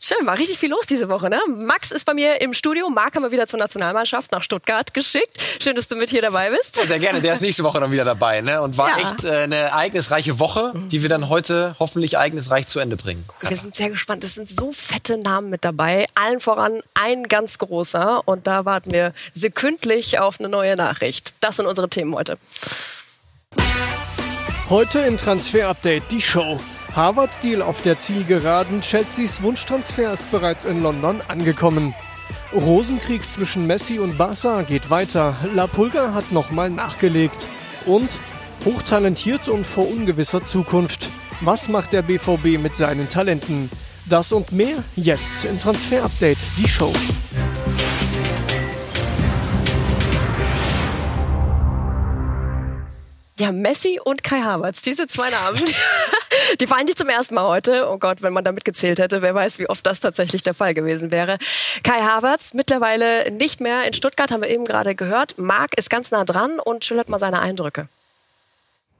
Schön, war richtig viel los diese Woche. Ne? Max ist bei mir im Studio. Marc haben wir wieder zur Nationalmannschaft nach Stuttgart geschickt. Schön, dass du mit hier dabei bist. Ja, sehr gerne. Der ist nächste Woche dann wieder dabei. Ne? Und war ja. echt äh, eine ereignisreiche Woche, die wir dann heute hoffentlich ereignisreich zu Ende bringen. Wir sind sehr gespannt. Es sind so fette Namen mit dabei. Allen voran ein ganz großer. Und da warten wir sekündlich auf eine neue Nachricht. Das sind unsere Themen heute. Heute in Transfer Update die Show. Harvards Deal auf der Zielgeraden, Chelseas Wunschtransfer ist bereits in London angekommen. Rosenkrieg zwischen Messi und Barca geht weiter. La Pulga hat nochmal nachgelegt. Und hochtalentiert und vor ungewisser Zukunft. Was macht der BVB mit seinen Talenten? Das und mehr jetzt im Transfer Update, die Show. Ja, Messi und Kai Havertz, diese zwei Namen, die fallen nicht zum ersten Mal heute. Oh Gott, wenn man da mitgezählt hätte, wer weiß, wie oft das tatsächlich der Fall gewesen wäre. Kai Havertz, mittlerweile nicht mehr in Stuttgart, haben wir eben gerade gehört. Marc ist ganz nah dran und schildert mal seine Eindrücke.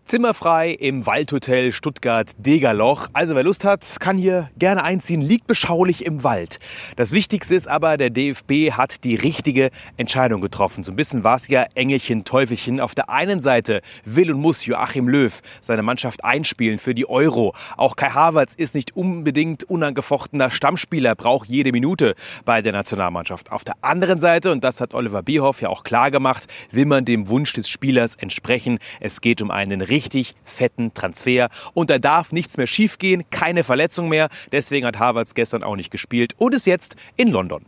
Zimmerfrei im Waldhotel Stuttgart-Degerloch. Also wer Lust hat, kann hier gerne einziehen, liegt beschaulich im Wald. Das Wichtigste ist aber, der DFB hat die richtige Entscheidung getroffen. So ein bisschen war es ja Engelchen, Teufelchen. Auf der einen Seite will und muss Joachim Löw seine Mannschaft einspielen für die Euro. Auch Kai Havertz ist nicht unbedingt unangefochtener Stammspieler, braucht jede Minute bei der Nationalmannschaft. Auf der anderen Seite, und das hat Oliver Bierhoff ja auch klar gemacht, will man dem Wunsch des Spielers entsprechen. Es geht um einen richtig fetten Transfer. Und da darf nichts mehr schiefgehen, keine Verletzung mehr. Deswegen hat Harvards gestern auch nicht gespielt und ist jetzt in London.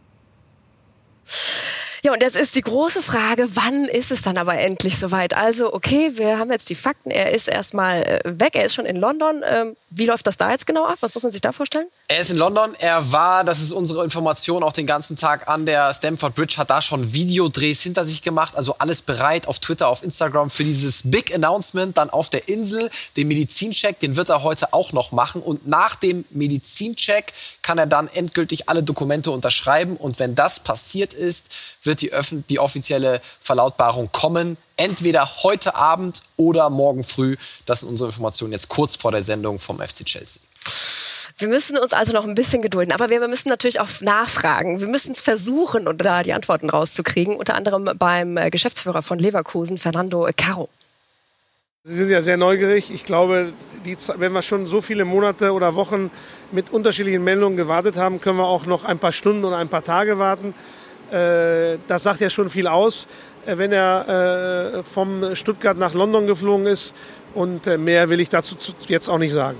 Ja, und jetzt ist die große Frage, wann ist es dann aber endlich soweit? Also, okay, wir haben jetzt die Fakten, er ist erstmal äh, weg, er ist schon in London. Ähm, wie läuft das da jetzt genau ab? Was muss man sich da vorstellen? Er ist in London, er war, das ist unsere Information, auch den ganzen Tag an der Stamford Bridge, hat da schon Videodrehs hinter sich gemacht, also alles bereit auf Twitter, auf Instagram für dieses Big Announcement dann auf der Insel. Den Medizincheck, den wird er heute auch noch machen und nach dem Medizincheck kann er dann endgültig alle Dokumente unterschreiben und wenn das passiert ist, wird die, die offizielle Verlautbarung kommen. Entweder heute Abend oder morgen früh. Das sind unsere Informationen jetzt kurz vor der Sendung vom FC Chelsea. Wir müssen uns also noch ein bisschen gedulden, aber wir müssen natürlich auch nachfragen. Wir müssen es versuchen, um da die Antworten rauszukriegen. Unter anderem beim äh, Geschäftsführer von Leverkusen, Fernando Caro. Sie sind ja sehr neugierig. Ich glaube, die, wenn wir schon so viele Monate oder Wochen mit unterschiedlichen Meldungen gewartet haben, können wir auch noch ein paar Stunden oder ein paar Tage warten. Äh, das sagt ja schon viel aus, äh, wenn er äh, vom Stuttgart nach London geflogen ist. Und mehr will ich dazu jetzt auch nicht sagen.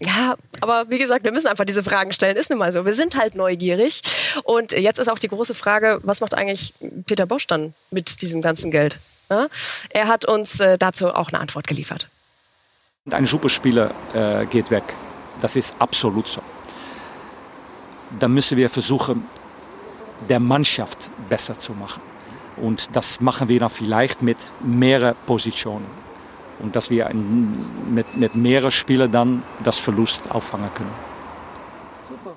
Ja, aber wie gesagt, wir müssen einfach diese Fragen stellen. Ist nun mal so. Wir sind halt neugierig. Und jetzt ist auch die große Frage, was macht eigentlich Peter Bosch dann mit diesem ganzen Geld? Ja? Er hat uns dazu auch eine Antwort geliefert. Ein Superspieler äh, geht weg. Das ist absolut so. Da müssen wir versuchen, der Mannschaft besser zu machen. Und das machen wir dann vielleicht mit mehreren Positionen. Und dass wir mit, mit mehreren Spielern dann das Verlust auffangen können. Super.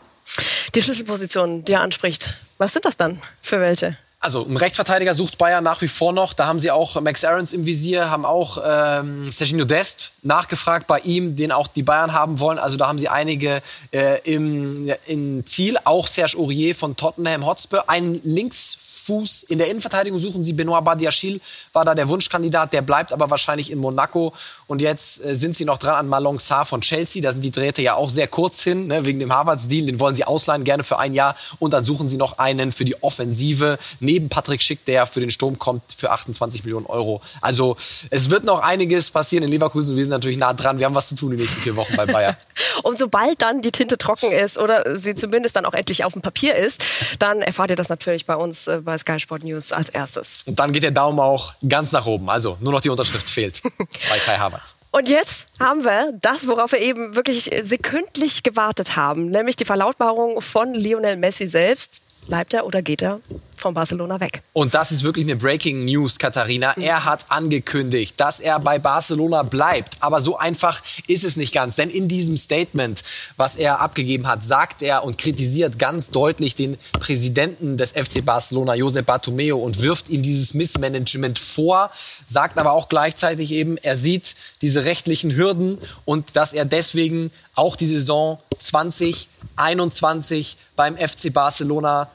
Die Schlüsselpositionen, die er anspricht, was sind das dann für welche? Also ein Rechtsverteidiger sucht Bayern nach wie vor noch. Da haben sie auch Max Aarons im Visier, haben auch ähm, Serginho Dest nachgefragt bei ihm, den auch die Bayern haben wollen. Also da haben sie einige äh, im, im Ziel. Auch Serge Aurier von Tottenham Hotspur. Einen Linksfuß in der Innenverteidigung suchen sie. Benoit Badiachil war da der Wunschkandidat. Der bleibt aber wahrscheinlich in Monaco. Und jetzt äh, sind sie noch dran an Malong Sarr von Chelsea. Da sind die Drähte ja auch sehr kurz hin, ne, wegen dem Harvards-Deal. Den wollen sie ausleihen, gerne für ein Jahr. Und dann suchen sie noch einen für die Offensive neben Patrick Schick, der für den Sturm kommt, für 28 Millionen Euro. Also es wird noch einiges passieren in Leverkusen. Wir sind natürlich nah dran. Wir haben was zu tun die nächsten vier Wochen bei Bayern. Und sobald dann die Tinte trocken ist oder sie zumindest dann auch endlich auf dem Papier ist, dann erfahrt ihr das natürlich bei uns äh, bei Sky Sport News als erstes. Und dann geht der Daumen auch ganz nach oben. Also nur noch die Unterschrift fehlt bei Kai Havertz. Und jetzt haben wir das, worauf wir eben wirklich sekündlich gewartet haben, nämlich die Verlautbarung von Lionel Messi selbst. Bleibt er oder geht er von Barcelona weg. Und das ist wirklich eine Breaking News, Katharina. Er hat angekündigt, dass er bei Barcelona bleibt. Aber so einfach ist es nicht ganz. Denn in diesem Statement, was er abgegeben hat, sagt er und kritisiert ganz deutlich den Präsidenten des FC Barcelona, Josep Bartomeu, und wirft ihm dieses Missmanagement vor, sagt aber auch gleichzeitig eben, er sieht diese rechtlichen Hürden und dass er deswegen auch die Saison 2021 beim FC Barcelona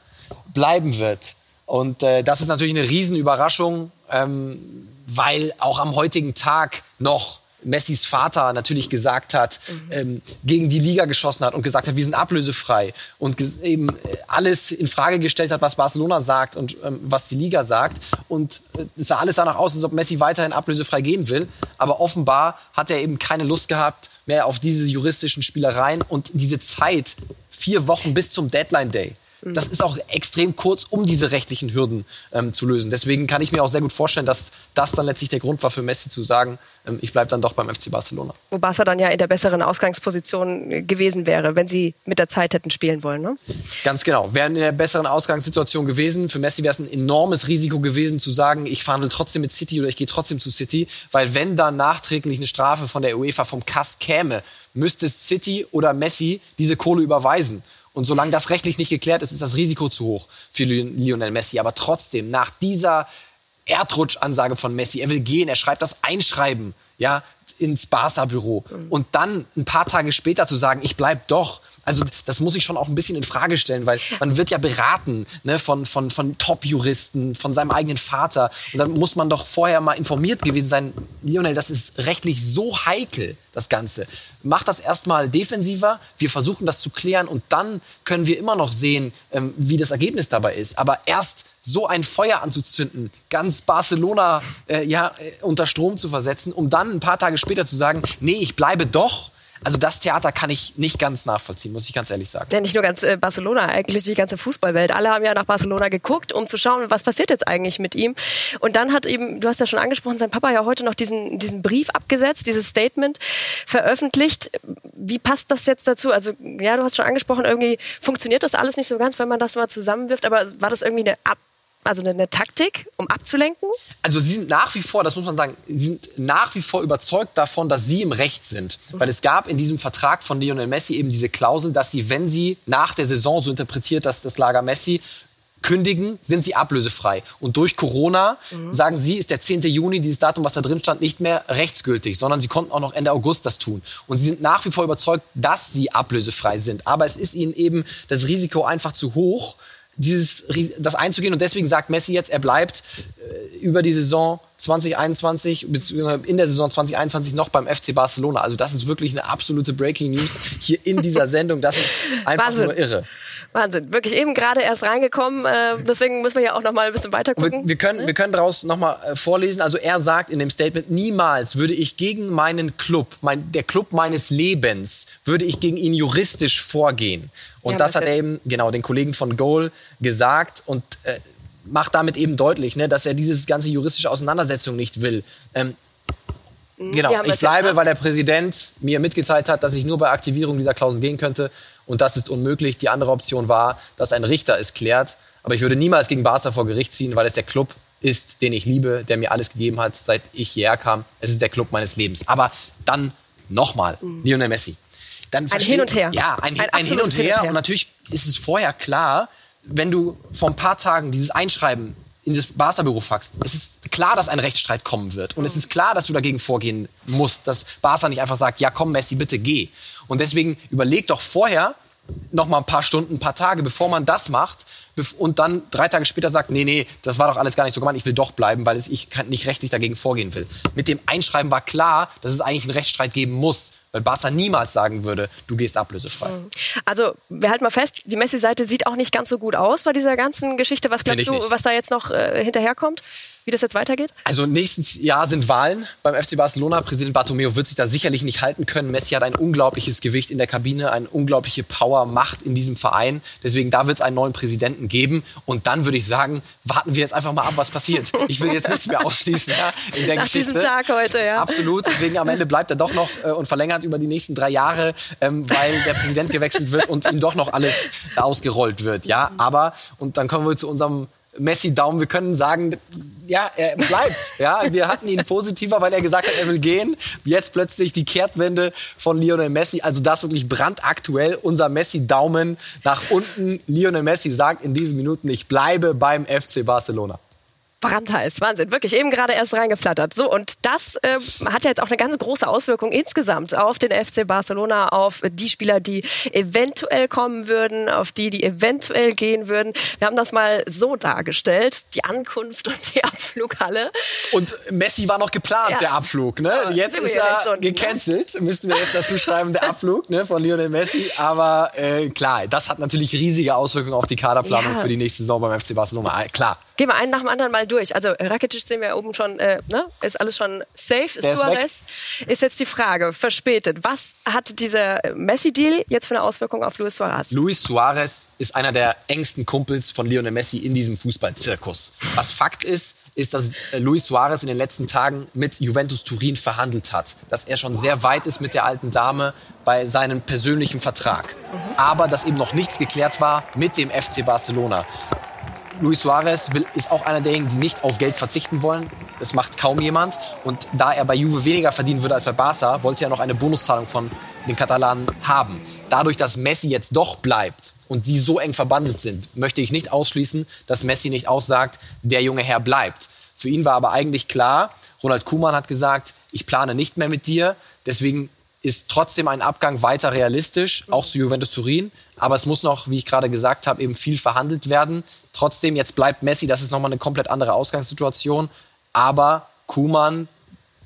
bleiben wird. Und äh, das ist natürlich eine Riesenüberraschung, ähm, weil auch am heutigen Tag noch Messis Vater natürlich gesagt hat, mhm. ähm, gegen die Liga geschossen hat und gesagt hat, wir sind ablösefrei und eben äh, alles in Frage gestellt hat, was Barcelona sagt und ähm, was die Liga sagt. Und äh, es sah alles danach aus, als ob Messi weiterhin ablösefrei gehen will. Aber offenbar hat er eben keine Lust gehabt mehr auf diese juristischen Spielereien und diese Zeit, vier Wochen bis zum Deadline Day das ist auch extrem kurz, um diese rechtlichen Hürden ähm, zu lösen. Deswegen kann ich mir auch sehr gut vorstellen, dass das dann letztlich der Grund war für Messi zu sagen, ähm, ich bleibe dann doch beim FC Barcelona. Wo Barca dann ja in der besseren Ausgangsposition gewesen wäre, wenn sie mit der Zeit hätten spielen wollen. Ne? Ganz genau. Wären in der besseren Ausgangssituation gewesen. Für Messi wäre es ein enormes Risiko gewesen zu sagen, ich verhandle trotzdem mit City oder ich gehe trotzdem zu City, weil wenn dann nachträglich eine Strafe von der UEFA vom Kass käme, müsste City oder Messi diese Kohle überweisen. Und solange das rechtlich nicht geklärt ist, ist das Risiko zu hoch für Lionel Messi. Aber trotzdem, nach dieser Erdrutschansage von Messi, er will gehen, er schreibt das Einschreiben, ja, ins Barca-Büro. Mhm. Und dann ein paar Tage später zu sagen, ich bleib doch. Also das muss ich schon auch ein bisschen in Frage stellen, weil man wird ja beraten ne, von, von, von Top-Juristen, von seinem eigenen Vater. Und dann muss man doch vorher mal informiert gewesen sein, Lionel, das ist rechtlich so heikel, das Ganze. Mach das erstmal defensiver, wir versuchen das zu klären und dann können wir immer noch sehen, ähm, wie das Ergebnis dabei ist. Aber erst so ein Feuer anzuzünden, ganz Barcelona äh, ja, äh, unter Strom zu versetzen, um dann ein paar Tage später zu sagen, nee, ich bleibe doch. Also das Theater kann ich nicht ganz nachvollziehen, muss ich ganz ehrlich sagen. Ja, nicht nur ganz äh, Barcelona, eigentlich die ganze Fußballwelt. Alle haben ja nach Barcelona geguckt, um zu schauen, was passiert jetzt eigentlich mit ihm. Und dann hat eben, du hast ja schon angesprochen, sein Papa ja heute noch diesen, diesen Brief abgesetzt, dieses Statement veröffentlicht. Wie passt das jetzt dazu? Also ja, du hast schon angesprochen, irgendwie funktioniert das alles nicht so ganz, wenn man das mal zusammenwirft. Aber war das irgendwie eine Ab also eine, eine, Taktik, um abzulenken? Also sie sind nach wie vor, das muss man sagen, sie sind nach wie vor überzeugt davon, dass sie im Recht sind. Mhm. Weil es gab in diesem Vertrag von Lionel Messi eben diese Klausel, dass sie, wenn sie nach der Saison so interpretiert, dass das Lager Messi kündigen, sind sie ablösefrei. Und durch Corona, mhm. sagen sie, ist der 10. Juni, dieses Datum, was da drin stand, nicht mehr rechtsgültig, sondern sie konnten auch noch Ende August das tun. Und sie sind nach wie vor überzeugt, dass sie ablösefrei sind. Aber es ist ihnen eben das Risiko einfach zu hoch, dieses, das einzugehen. Und deswegen sagt Messi jetzt, er bleibt äh, über die Saison 2021, beziehungsweise in der Saison 2021 noch beim FC Barcelona. Also das ist wirklich eine absolute Breaking News hier in dieser Sendung. Das ist einfach Wahnsinn. nur irre. Wahnsinn, wirklich eben gerade erst reingekommen. Äh, deswegen müssen wir ja auch noch mal ein bisschen weiter gucken. Wir, wir können, wir können daraus noch mal äh, vorlesen. Also er sagt in dem Statement: Niemals würde ich gegen meinen Club, mein, der Club meines Lebens, würde ich gegen ihn juristisch vorgehen. Und ja, das hat er eben genau den Kollegen von Goal gesagt und äh, macht damit eben deutlich, ne, dass er diese ganze juristische Auseinandersetzung nicht will. Ähm. Genau, ich bleibe, weil der Präsident mir mitgeteilt hat, dass ich nur bei Aktivierung dieser Klausel gehen könnte. Und das ist unmöglich. Die andere Option war, dass ein Richter es klärt. Aber ich würde niemals gegen Barca vor Gericht ziehen, weil es der Club ist, den ich liebe, der mir alles gegeben hat, seit ich hierher kam. Es ist der Club meines Lebens. Aber dann nochmal, mhm. Lionel Messi. Dann ein Hin und Her. Ja, ein, ein, ein Hin, und Hin und Her. Und natürlich ist es vorher klar, wenn du vor ein paar Tagen dieses Einschreiben in das Barca-Büro faxt, es ist klar, dass ein Rechtsstreit kommen wird. Und es ist klar, dass du dagegen vorgehen musst, dass Barca nicht einfach sagt, ja komm Messi, bitte geh. Und deswegen überleg doch vorher noch mal ein paar Stunden, ein paar Tage, bevor man das macht und dann drei Tage später sagt, nee, nee, das war doch alles gar nicht so gemeint, ich will doch bleiben, weil ich nicht rechtlich dagegen vorgehen will. Mit dem Einschreiben war klar, dass es eigentlich einen Rechtsstreit geben muss. Weil Barca niemals sagen würde, du gehst ablösefrei. Mhm. Also wir halten mal fest, die Messi-Seite sieht auch nicht ganz so gut aus bei dieser ganzen Geschichte. Was glaubst du, nicht. was da jetzt noch äh, hinterherkommt? Wie das jetzt weitergeht? Also nächstes Jahr sind Wahlen beim FC Barcelona. Präsident Bartomeu wird sich da sicherlich nicht halten können. Messi hat ein unglaubliches Gewicht in der Kabine, eine unglaubliche Power, Macht in diesem Verein. Deswegen da wird es einen neuen Präsidenten geben. Und dann würde ich sagen, warten wir jetzt einfach mal ab, was passiert. Ich will jetzt nichts mehr ausschließen ja, in der Nach Geschichte. diesem Tag heute, ja. Absolut. Deswegen am Ende bleibt er doch noch äh, und verlängert über die nächsten drei Jahre, ähm, weil der Präsident gewechselt wird und ihm doch noch alles ausgerollt wird. Ja, aber und dann kommen wir zu unserem Messi-Daumen. Wir können sagen, ja, er bleibt. Ja, wir hatten ihn positiver, weil er gesagt hat, er will gehen. Jetzt plötzlich die Kehrtwende von Lionel Messi. Also das wirklich brandaktuell. Unser Messi-Daumen nach unten. Lionel Messi sagt in diesen Minuten, ich bleibe beim FC Barcelona brandheiß. Wahnsinn, wirklich eben gerade erst reingeflattert. So, und das äh, hat ja jetzt auch eine ganz große Auswirkung insgesamt auf den FC Barcelona, auf die Spieler, die eventuell kommen würden, auf die, die eventuell gehen würden. Wir haben das mal so dargestellt, die Ankunft und die Abflughalle. Und Messi war noch geplant, ja. der Abflug. Ne? Jetzt ist er so gecancelt, ne? müssten wir jetzt dazu schreiben, der Abflug ne, von Lionel Messi. Aber äh, klar, das hat natürlich riesige Auswirkungen auf die Kaderplanung ja. für die nächste Saison beim FC Barcelona. Klar. Gehen wir einen nach dem anderen mal durch. Also Rakitic sehen wir oben schon, äh, ne? ist alles schon safe. Der Suarez ist, ist, jetzt die Frage, verspätet. Was hat dieser Messi-Deal jetzt für eine Auswirkung auf Luis Suarez? Luis Suarez ist einer der engsten Kumpels von Lionel Messi in diesem Fußballzirkus. Was Fakt ist, ist, dass äh, Luis Suarez in den letzten Tagen mit Juventus Turin verhandelt hat. Dass er schon sehr weit ist mit der alten Dame bei seinem persönlichen Vertrag. Aber dass eben noch nichts geklärt war mit dem FC Barcelona. Luis Suarez will, ist auch einer derjenigen, die nicht auf Geld verzichten wollen. Das macht kaum jemand. Und da er bei Juve weniger verdienen würde als bei Barca, wollte er noch eine Bonuszahlung von den Katalanen haben. Dadurch, dass Messi jetzt doch bleibt und die so eng verbandelt sind, möchte ich nicht ausschließen, dass Messi nicht auch sagt, der junge Herr bleibt. Für ihn war aber eigentlich klar, Ronald Kuhmann hat gesagt, ich plane nicht mehr mit dir, deswegen ist trotzdem ein Abgang weiter realistisch, auch zu Juventus Turin. Aber es muss noch, wie ich gerade gesagt habe, eben viel verhandelt werden. Trotzdem, jetzt bleibt Messi, das ist nochmal eine komplett andere Ausgangssituation. Aber Kuman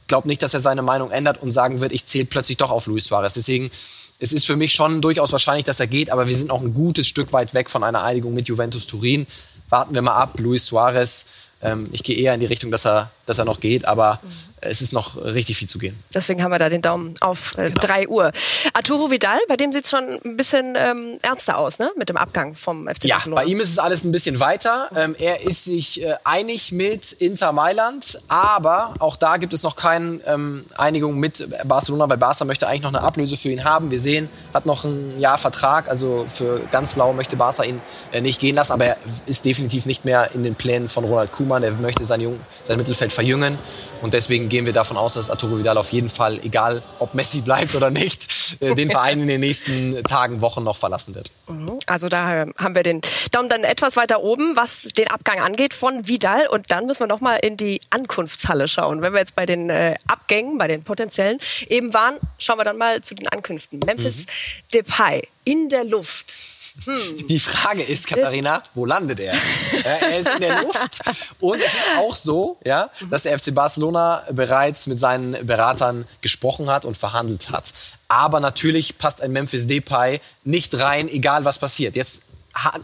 glaubt nicht, dass er seine Meinung ändert und sagen wird, ich zähle plötzlich doch auf Luis Suarez. Deswegen, es ist für mich schon durchaus wahrscheinlich, dass er geht, aber wir sind auch ein gutes Stück weit weg von einer Einigung mit Juventus Turin. Warten wir mal ab. Luis Suarez ähm, ich gehe eher in die Richtung, dass er, dass er noch geht, aber mhm. es ist noch richtig viel zu gehen. Deswegen haben wir da den Daumen auf äh, genau. 3 Uhr. Arturo Vidal, bei dem sieht es schon ein bisschen ähm, ernster aus, ne? Mit dem Abgang vom FC Ja, bei ihm ist es alles ein bisschen weiter. Ähm, er ist sich äh, einig mit Inter Mailand, aber auch da gibt es noch keine ähm, Einigung mit Barcelona, weil Barca möchte eigentlich noch eine Ablöse für ihn haben. Wir sehen, hat noch ein Jahr Vertrag, also für ganz lau möchte Barca ihn äh, nicht gehen lassen, aber er ist definitiv nicht mehr in den Plänen von Ronald Koeman Koeman, der möchte sein, Jung, sein Mittelfeld verjüngen. Und deswegen gehen wir davon aus, dass Arturo Vidal auf jeden Fall, egal ob Messi bleibt oder nicht, äh, den Verein in den nächsten Tagen, Wochen noch verlassen wird. Mhm. Also da haben wir den Daumen dann etwas weiter oben, was den Abgang angeht von Vidal. Und dann müssen wir noch mal in die Ankunftshalle schauen. Wenn wir jetzt bei den äh, Abgängen, bei den potenziellen eben waren, schauen wir dann mal zu den Ankünften. Memphis mhm. Depay in der Luft hm. Die Frage ist, Katharina, wo landet er? er ist in der Luft. Und es ist auch so, ja, dass der FC Barcelona bereits mit seinen Beratern gesprochen hat und verhandelt hat. Aber natürlich passt ein Memphis Depay nicht rein, egal was passiert. Jetzt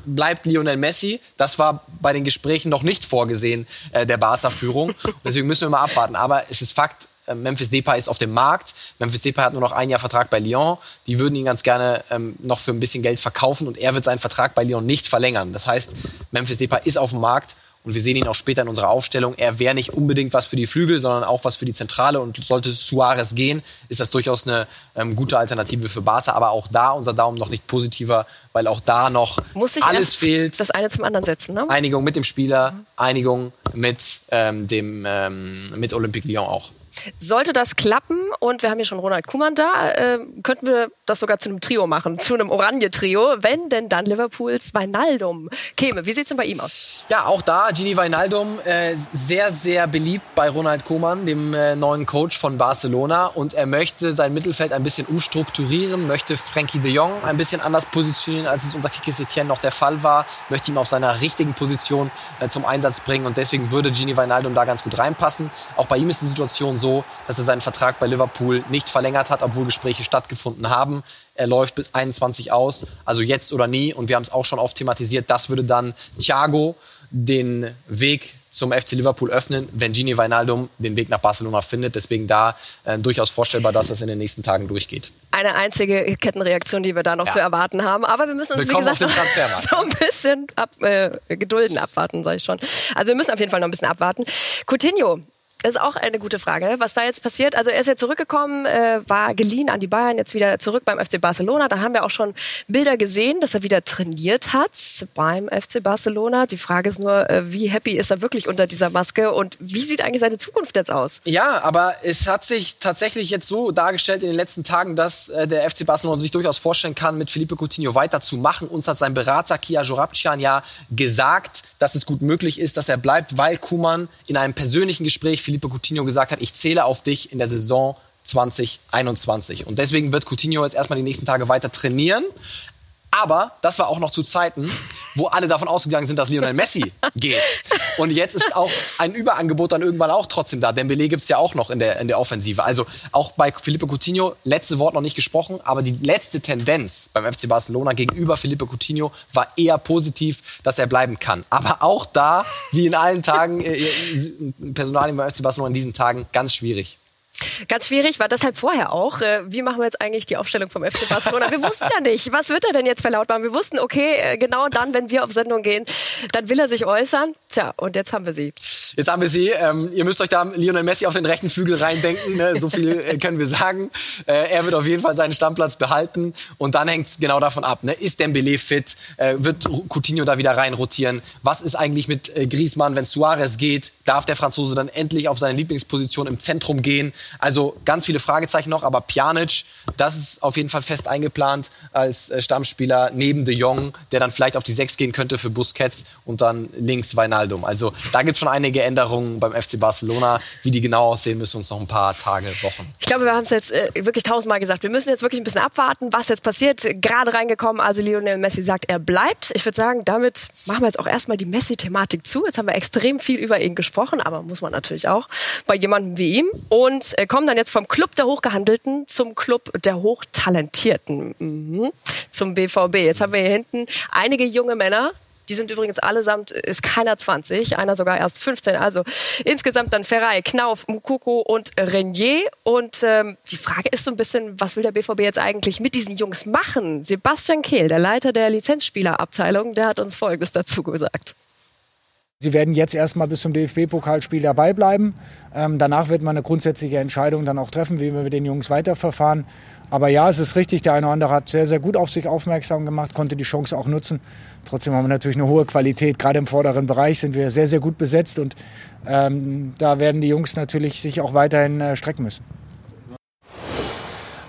bleibt Lionel Messi. Das war bei den Gesprächen noch nicht vorgesehen, äh, der Barca-Führung. Deswegen müssen wir mal abwarten. Aber es ist Fakt, Memphis Depay ist auf dem Markt. Memphis Depay hat nur noch ein Jahr Vertrag bei Lyon. Die würden ihn ganz gerne ähm, noch für ein bisschen Geld verkaufen und er wird seinen Vertrag bei Lyon nicht verlängern. Das heißt, Memphis Depay ist auf dem Markt und wir sehen ihn auch später in unserer Aufstellung. Er wäre nicht unbedingt was für die Flügel, sondern auch was für die Zentrale. Und sollte Suarez gehen, ist das durchaus eine ähm, gute Alternative für Barca. Aber auch da unser Daumen noch nicht positiver, weil auch da noch alles fehlt. Das eine zum anderen setzen. Ne? Einigung mit dem Spieler, Einigung mit ähm, dem ähm, mit Olympique Lyon auch. Sollte das klappen und wir haben hier schon Ronald Kuhmann da, äh, könnten wir das sogar zu einem Trio machen, zu einem Oranje-Trio, wenn denn dann Liverpools Weinaldum käme. Wie sieht es denn bei ihm aus? Ja, auch da Gini Weinaldum äh, sehr, sehr beliebt bei Ronald Koeman, dem äh, neuen Coach von Barcelona und er möchte sein Mittelfeld ein bisschen umstrukturieren, möchte Frankie de Jong ein bisschen anders positionieren, als es unter Kike Setien noch der Fall war, möchte ihn auf seiner richtigen Position äh, zum Einsatz bringen und deswegen würde Gini Weinaldum da ganz gut reinpassen. Auch bei ihm ist die Situation so, so, dass er seinen Vertrag bei Liverpool nicht verlängert hat, obwohl Gespräche stattgefunden haben. Er läuft bis 21 aus, also jetzt oder nie. Und wir haben es auch schon oft thematisiert. Das würde dann Thiago den Weg zum FC Liverpool öffnen, wenn Gini Wijnaldum den Weg nach Barcelona findet. Deswegen da äh, durchaus vorstellbar, dass das in den nächsten Tagen durchgeht. Eine einzige Kettenreaktion, die wir da noch ja. zu erwarten haben. Aber wir müssen uns, Willkommen wie gesagt, so ein bisschen ab, äh, gedulden, abwarten, sage ich schon. Also wir müssen auf jeden Fall noch ein bisschen abwarten. Coutinho ist auch eine gute Frage, was da jetzt passiert. Also er ist ja zurückgekommen, äh, war geliehen an die Bayern, jetzt wieder zurück beim FC Barcelona. Da haben wir auch schon Bilder gesehen, dass er wieder trainiert hat beim FC Barcelona. Die Frage ist nur, äh, wie happy ist er wirklich unter dieser Maske und wie sieht eigentlich seine Zukunft jetzt aus? Ja, aber es hat sich tatsächlich jetzt so dargestellt in den letzten Tagen, dass äh, der FC Barcelona sich durchaus vorstellen kann, mit Felipe Coutinho weiterzumachen. Uns hat sein Berater Kia Jorabcian ja gesagt, dass es gut möglich ist, dass er bleibt, weil Kuman in einem persönlichen Gespräch Felipe Coutinho gesagt hat, ich zähle auf dich in der Saison 2021. Und deswegen wird Coutinho jetzt erstmal die nächsten Tage weiter trainieren. Aber das war auch noch zu Zeiten, wo alle davon ausgegangen sind, dass Lionel Messi geht. Und jetzt ist auch ein Überangebot dann irgendwann auch trotzdem da. Dembele gibt es ja auch noch in der, in der Offensive. Also auch bei Felipe Coutinho, letzte Wort noch nicht gesprochen, aber die letzte Tendenz beim FC Barcelona gegenüber Felipe Coutinho war eher positiv, dass er bleiben kann. Aber auch da, wie in allen Tagen, äh, Personal beim FC Barcelona in diesen Tagen, ganz schwierig. Ganz schwierig, war deshalb vorher auch. Äh, wie machen wir jetzt eigentlich die Aufstellung vom FC Barcelona? Wir wussten ja nicht, was wird er denn jetzt verlautbaren? Wir wussten, okay, äh, genau dann, wenn wir auf Sendung gehen, dann will er sich äußern. Tja, und jetzt haben wir sie. Jetzt haben wir sie. Ähm, ihr müsst euch da Lionel Messi auf den rechten Flügel reindenken. Ne? So viel äh, können wir sagen. Äh, er wird auf jeden Fall seinen Stammplatz behalten. Und dann hängt es genau davon ab. Ne? Ist Dembele fit? Äh, wird Coutinho da wieder rein rotieren? Was ist eigentlich mit Griezmann, wenn Suarez geht? Darf der Franzose dann endlich auf seine Lieblingsposition im Zentrum gehen? Also ganz viele Fragezeichen noch, aber Pjanic, das ist auf jeden Fall fest eingeplant als äh, Stammspieler neben De Jong, der dann vielleicht auf die Sechs gehen könnte für Busquets und dann links Weinaldum. Also da gibt es schon einige Änderungen beim FC Barcelona. Wie die genau aussehen, müssen uns noch ein paar Tage, Wochen. Ich glaube, wir haben es jetzt äh, wirklich tausendmal gesagt. Wir müssen jetzt wirklich ein bisschen abwarten, was jetzt passiert. Gerade reingekommen, also Lionel Messi sagt, er bleibt. Ich würde sagen, damit machen wir jetzt auch erstmal die Messi-Thematik zu. Jetzt haben wir extrem viel über ihn gesprochen, aber muss man natürlich auch bei jemandem wie ihm. Und äh, kommen dann jetzt vom Club der Hochgehandelten zum Club der Hochtalentierten, mhm. zum BVB. Jetzt haben wir hier hinten einige junge Männer, die sind übrigens allesamt, ist keiner 20, einer sogar erst 15. Also insgesamt dann Ferrei, Knauf, Mukoko und Renier. Und ähm, die Frage ist so ein bisschen, was will der BVB jetzt eigentlich mit diesen Jungs machen? Sebastian Kehl, der Leiter der Lizenzspielerabteilung, der hat uns Folgendes dazu gesagt. Sie werden jetzt erstmal bis zum DFB-Pokalspiel dabei bleiben. Ähm, danach wird man eine grundsätzliche Entscheidung dann auch treffen, wie wir mit den Jungs weiterverfahren. Aber ja, es ist richtig, der eine oder andere hat sehr, sehr gut auf sich aufmerksam gemacht, konnte die Chance auch nutzen. Trotzdem haben wir natürlich eine hohe Qualität. Gerade im vorderen Bereich sind wir sehr, sehr gut besetzt und ähm, da werden die Jungs natürlich sich auch weiterhin äh, strecken müssen.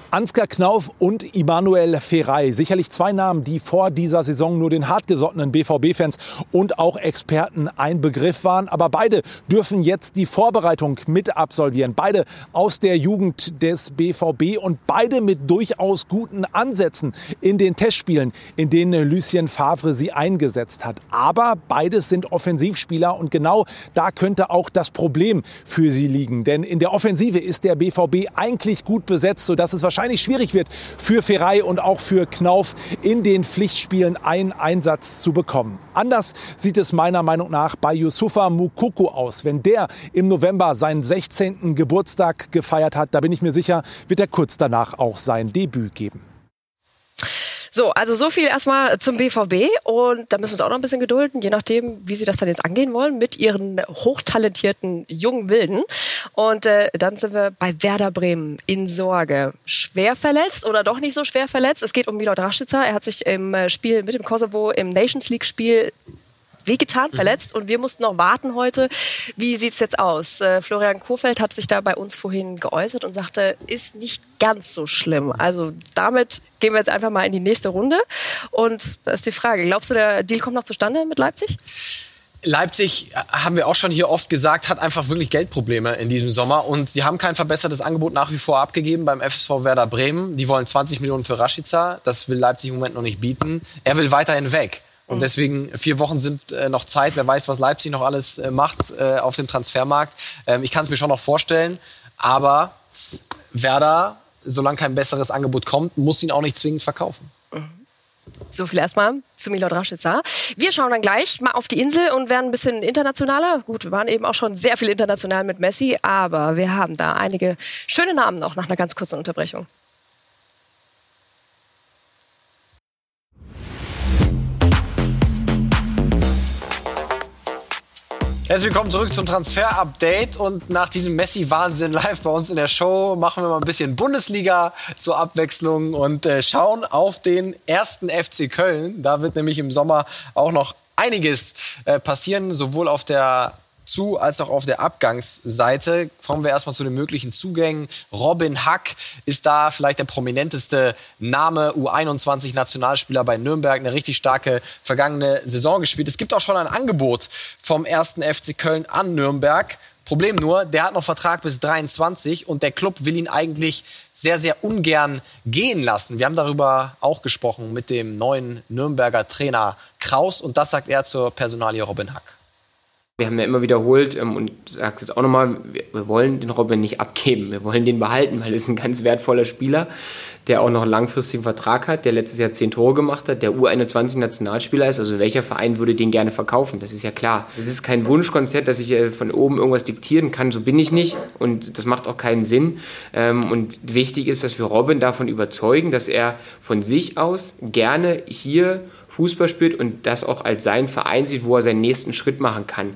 Ansgar Knauf und Immanuel Ferrei. Sicherlich zwei Namen, die vor dieser Saison nur den hartgesottenen BVB-Fans und auch Experten ein Begriff waren. Aber beide dürfen jetzt die Vorbereitung mit absolvieren. Beide aus der Jugend des BVB und beide mit durchaus guten Ansätzen in den Testspielen, in denen Lucien Favre sie eingesetzt hat. Aber beides sind Offensivspieler und genau da könnte auch das Problem für sie liegen. Denn in der Offensive ist der BVB eigentlich gut besetzt, sodass es wahrscheinlich wahrscheinlich schwierig wird für Ferrei und auch für Knauf in den Pflichtspielen einen Einsatz zu bekommen. Anders sieht es meiner Meinung nach bei Yusufa Mukoko aus. Wenn der im November seinen 16. Geburtstag gefeiert hat, da bin ich mir sicher, wird er kurz danach auch sein Debüt geben. So, also so viel erstmal zum BVB und da müssen wir uns auch noch ein bisschen gedulden, je nachdem, wie sie das dann jetzt angehen wollen mit ihren hochtalentierten jungen Wilden. Und äh, dann sind wir bei Werder Bremen in Sorge. Schwer verletzt oder doch nicht so schwer verletzt? Es geht um Milot Rashica. Er hat sich im äh, Spiel mit dem Kosovo im Nations League Spiel wehgetan, mhm. verletzt und wir mussten noch warten heute. Wie sieht's jetzt aus? Äh, Florian Kofeld hat sich da bei uns vorhin geäußert und sagte, ist nicht ganz so schlimm. Also damit gehen wir jetzt einfach mal in die nächste Runde. Und da ist die Frage, glaubst du, der Deal kommt noch zustande mit Leipzig? Leipzig, äh, haben wir auch schon hier oft gesagt, hat einfach wirklich Geldprobleme in diesem Sommer und sie haben kein verbessertes Angebot nach wie vor abgegeben beim FSV Werder Bremen. Die wollen 20 Millionen für Rashica, das will Leipzig im Moment noch nicht bieten. Er will weiterhin weg. Und mhm. deswegen vier Wochen sind äh, noch Zeit. Wer weiß, was Leipzig noch alles äh, macht äh, auf dem Transfermarkt. Ähm, ich kann es mir schon noch vorstellen. Aber Werder, solange kein besseres Angebot kommt, muss ihn auch nicht zwingend verkaufen. Mhm. So viel erstmal zu Milot Rashica. Wir schauen dann gleich mal auf die Insel und werden ein bisschen internationaler. Gut, wir waren eben auch schon sehr viel international mit Messi, aber wir haben da einige schöne Namen noch nach einer ganz kurzen Unterbrechung. Herzlich willkommen zurück zum Transfer-Update. Und nach diesem Messi-Wahnsinn live bei uns in der Show machen wir mal ein bisschen Bundesliga zur Abwechslung und äh, schauen auf den ersten FC Köln. Da wird nämlich im Sommer auch noch einiges äh, passieren, sowohl auf der zu als auch auf der Abgangsseite. Kommen wir erstmal zu den möglichen Zugängen. Robin Hack ist da vielleicht der prominenteste Name, U21-Nationalspieler bei Nürnberg, eine richtig starke vergangene Saison gespielt. Es gibt auch schon ein Angebot vom ersten FC Köln an Nürnberg. Problem nur, der hat noch Vertrag bis 23 und der Club will ihn eigentlich sehr, sehr ungern gehen lassen. Wir haben darüber auch gesprochen mit dem neuen Nürnberger Trainer Kraus und das sagt er zur Personalie Robin Hack. Wir haben ja immer wiederholt ähm, und sagt jetzt auch nochmal, wir, wir, wollen den Robin nicht abgeben, wir wollen den behalten, weil er ist ein ganz wertvoller Spieler, der auch noch einen langfristigen Vertrag hat, der letztes Jahr zehn Tore gemacht hat, der U21-Nationalspieler ist. Also welcher Verein würde den gerne verkaufen? Das ist ja klar. Es ist kein Wunschkonzert, dass ich äh, von oben irgendwas diktieren kann. So bin ich nicht und das macht auch keinen Sinn. Ähm, und wichtig ist, dass wir Robin davon überzeugen, dass er von sich aus gerne hier Fußball spielt und das auch als seinen Verein sieht, wo er seinen nächsten Schritt machen kann.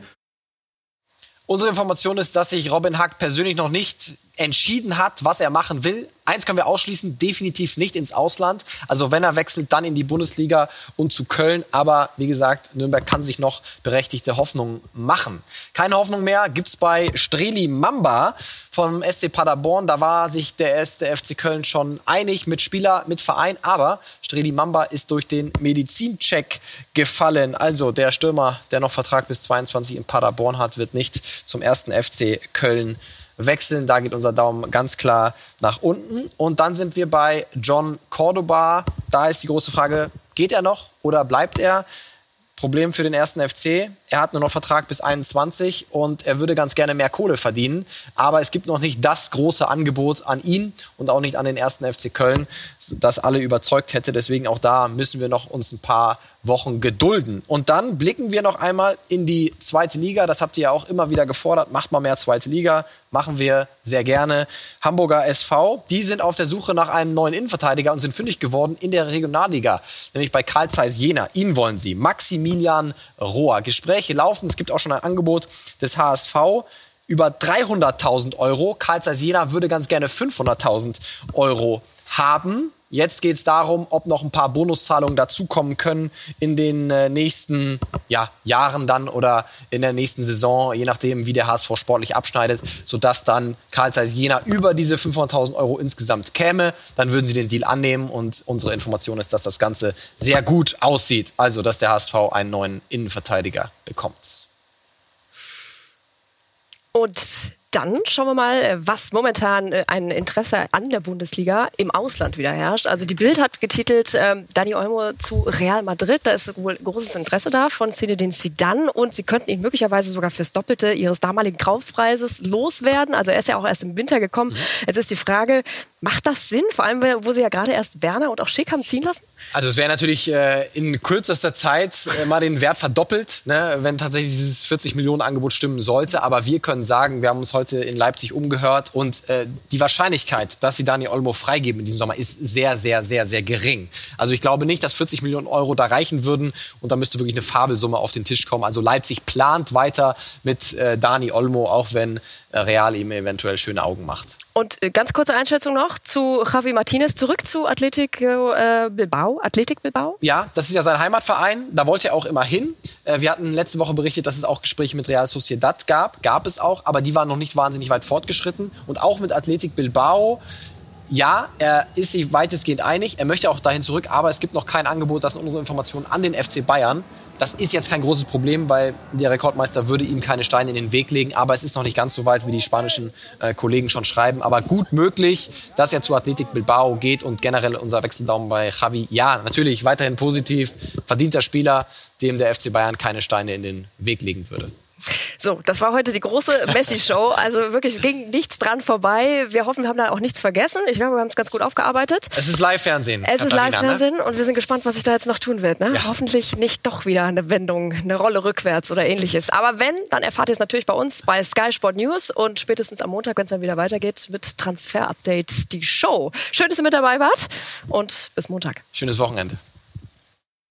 Unsere Information ist, dass sich Robin Hack persönlich noch nicht entschieden hat, was er machen will. Eins können wir ausschließen, definitiv nicht ins Ausland. Also wenn er wechselt, dann in die Bundesliga und zu Köln. Aber wie gesagt, Nürnberg kann sich noch berechtigte Hoffnung machen. Keine Hoffnung mehr gibt's bei Streli Mamba vom SC Paderborn. Da war sich der erste FC Köln schon einig mit Spieler, mit Verein. Aber Streli Mamba ist durch den Medizincheck gefallen. Also der Stürmer, der noch Vertrag bis 22 in Paderborn hat, wird nicht zum ersten FC Köln wechseln. Da geht unser Daumen ganz klar nach unten. Und dann sind wir bei John Cordoba. Da ist die große Frage, geht er noch oder bleibt er? Problem für den ersten FC. Er hat nur noch Vertrag bis 21 und er würde ganz gerne mehr Kohle verdienen. Aber es gibt noch nicht das große Angebot an ihn und auch nicht an den ersten FC Köln, das alle überzeugt hätte. Deswegen auch da müssen wir noch uns ein paar Wochen gedulden. Und dann blicken wir noch einmal in die zweite Liga. Das habt ihr ja auch immer wieder gefordert. Macht mal mehr zweite Liga. Machen wir sehr gerne. Hamburger SV, die sind auf der Suche nach einem neuen Innenverteidiger und sind fündig geworden in der Regionalliga. Nämlich bei Karl Zeiss Jena. Ihn wollen sie. Maximilian Rohr. Gespräche laufen. Es gibt auch schon ein Angebot des HSV über 300.000 Euro. Karl Jena würde ganz gerne 500.000 Euro haben. Jetzt geht es darum, ob noch ein paar Bonuszahlungen dazukommen können in den äh, nächsten ja, Jahren dann oder in der nächsten Saison, je nachdem, wie der HSV sportlich abschneidet, sodass dann Karl Zeiss Jena über diese 500.000 Euro insgesamt käme. Dann würden sie den Deal annehmen und unsere Information ist, dass das Ganze sehr gut aussieht. Also, dass der HSV einen neuen Innenverteidiger bekommt. Und dann schauen wir mal, äh, was momentan äh, ein Interesse an der Bundesliga im Ausland wieder herrscht. Also die Bild hat getitelt ähm, Dani Olmo zu Real Madrid. Da ist wohl großes Interesse da von Zinedine Zidane und sie könnten ihn möglicherweise sogar fürs Doppelte ihres damaligen Kaufpreises loswerden. Also er ist ja auch erst im Winter gekommen. Mhm. Jetzt ist die Frage, macht das Sinn? Vor allem, wo sie ja gerade erst Werner und auch Schick haben ziehen lassen? Also es wäre natürlich äh, in kürzester Zeit äh, mal den Wert verdoppelt, ne, wenn tatsächlich dieses 40 Millionen Angebot stimmen sollte. Aber wir können sagen, wir haben uns heute in Leipzig umgehört und äh, die Wahrscheinlichkeit, dass sie Dani Olmo freigeben in diesem Sommer, ist sehr, sehr, sehr, sehr gering. Also ich glaube nicht, dass 40 Millionen Euro da reichen würden und da müsste wirklich eine Fabelsumme auf den Tisch kommen. Also Leipzig plant weiter mit äh, Dani Olmo, auch wenn äh, Real ihm eventuell schöne Augen macht. Und äh, ganz kurze Einschätzung noch zu Javi Martinez, zurück zu Athletic äh, Bilbao. Athletic Bilbao? Ja, das ist ja sein Heimatverein. Da wollte er auch immer hin. Äh, wir hatten letzte Woche berichtet, dass es auch Gespräche mit Real Sociedad gab. Gab es auch, aber die waren noch nicht wahnsinnig weit fortgeschritten. Und auch mit Athletic Bilbao ja, er ist sich weitestgehend einig. Er möchte auch dahin zurück, aber es gibt noch kein Angebot, das sind unsere Informationen an den FC Bayern. Das ist jetzt kein großes Problem, weil der Rekordmeister würde ihm keine Steine in den Weg legen. Aber es ist noch nicht ganz so weit, wie die spanischen äh, Kollegen schon schreiben. Aber gut möglich, dass er zu Athletic Bilbao geht und generell unser Wechseldaumen bei Javi. Ja, natürlich weiterhin positiv. Verdienter Spieler, dem der FC Bayern keine Steine in den Weg legen würde. So, das war heute die große Messi-Show. Also wirklich, es ging nichts dran vorbei. Wir hoffen, wir haben da auch nichts vergessen. Ich glaube, wir haben es ganz gut aufgearbeitet. Es ist Live-Fernsehen. Es ist Live-Fernsehen ne? und wir sind gespannt, was sich da jetzt noch tun wird. Ne? Ja. Hoffentlich nicht doch wieder eine Wendung, eine Rolle rückwärts oder ähnliches. Aber wenn, dann erfahrt ihr es natürlich bei uns bei Sky Sport News und spätestens am Montag, wenn es dann wieder weitergeht, mit Transfer Update die Show. Schön, dass ihr mit dabei wart und bis Montag. Schönes Wochenende.